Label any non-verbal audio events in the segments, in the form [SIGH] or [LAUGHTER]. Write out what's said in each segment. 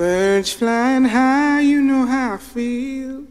Birds flying high, you know how I feel.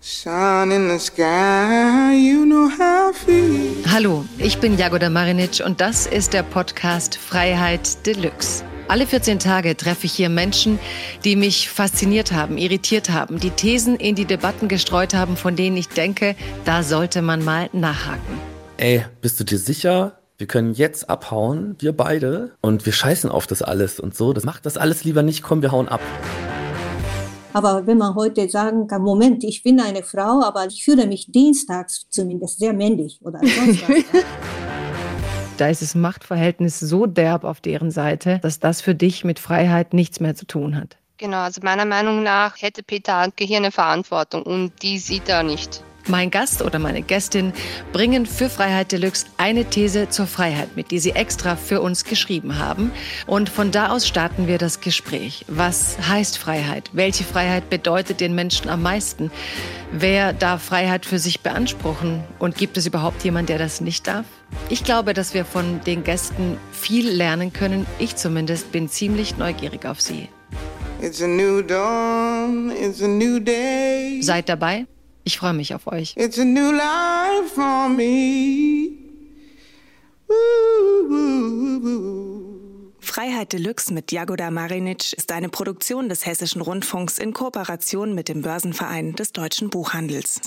Sun in the sky, you know how I feel. Hallo, ich bin Jagoda Marinic und das ist der Podcast Freiheit Deluxe. Alle 14 Tage treffe ich hier Menschen, die mich fasziniert haben, irritiert haben, die Thesen in die Debatten gestreut haben, von denen ich denke, da sollte man mal nachhaken. Ey, bist du dir sicher? Wir können jetzt abhauen, wir beide, und wir scheißen auf das alles und so. Das macht das alles lieber nicht, komm, wir hauen ab. Aber wenn man heute sagen kann, Moment, ich bin eine Frau, aber ich fühle mich dienstags zumindest sehr männlich oder [LAUGHS] sonst was. Da ist das Machtverhältnis so derb auf deren Seite, dass das für dich mit Freiheit nichts mehr zu tun hat. Genau, also meiner Meinung nach hätte Peter Handke hier eine Verantwortung und die sieht er nicht. Mein Gast oder meine Gästin bringen für Freiheit Deluxe eine These zur Freiheit mit, die sie extra für uns geschrieben haben. Und von da aus starten wir das Gespräch. Was heißt Freiheit? Welche Freiheit bedeutet den Menschen am meisten? Wer darf Freiheit für sich beanspruchen? Und gibt es überhaupt jemanden, der das nicht darf? Ich glaube, dass wir von den Gästen viel lernen können. Ich zumindest bin ziemlich neugierig auf sie. It's a new dawn, it's a new day. Seid dabei. Ich freue mich auf euch. It's a new life for me. Freiheit Deluxe mit Jagoda Marinic ist eine Produktion des Hessischen Rundfunks in Kooperation mit dem Börsenverein des deutschen Buchhandels.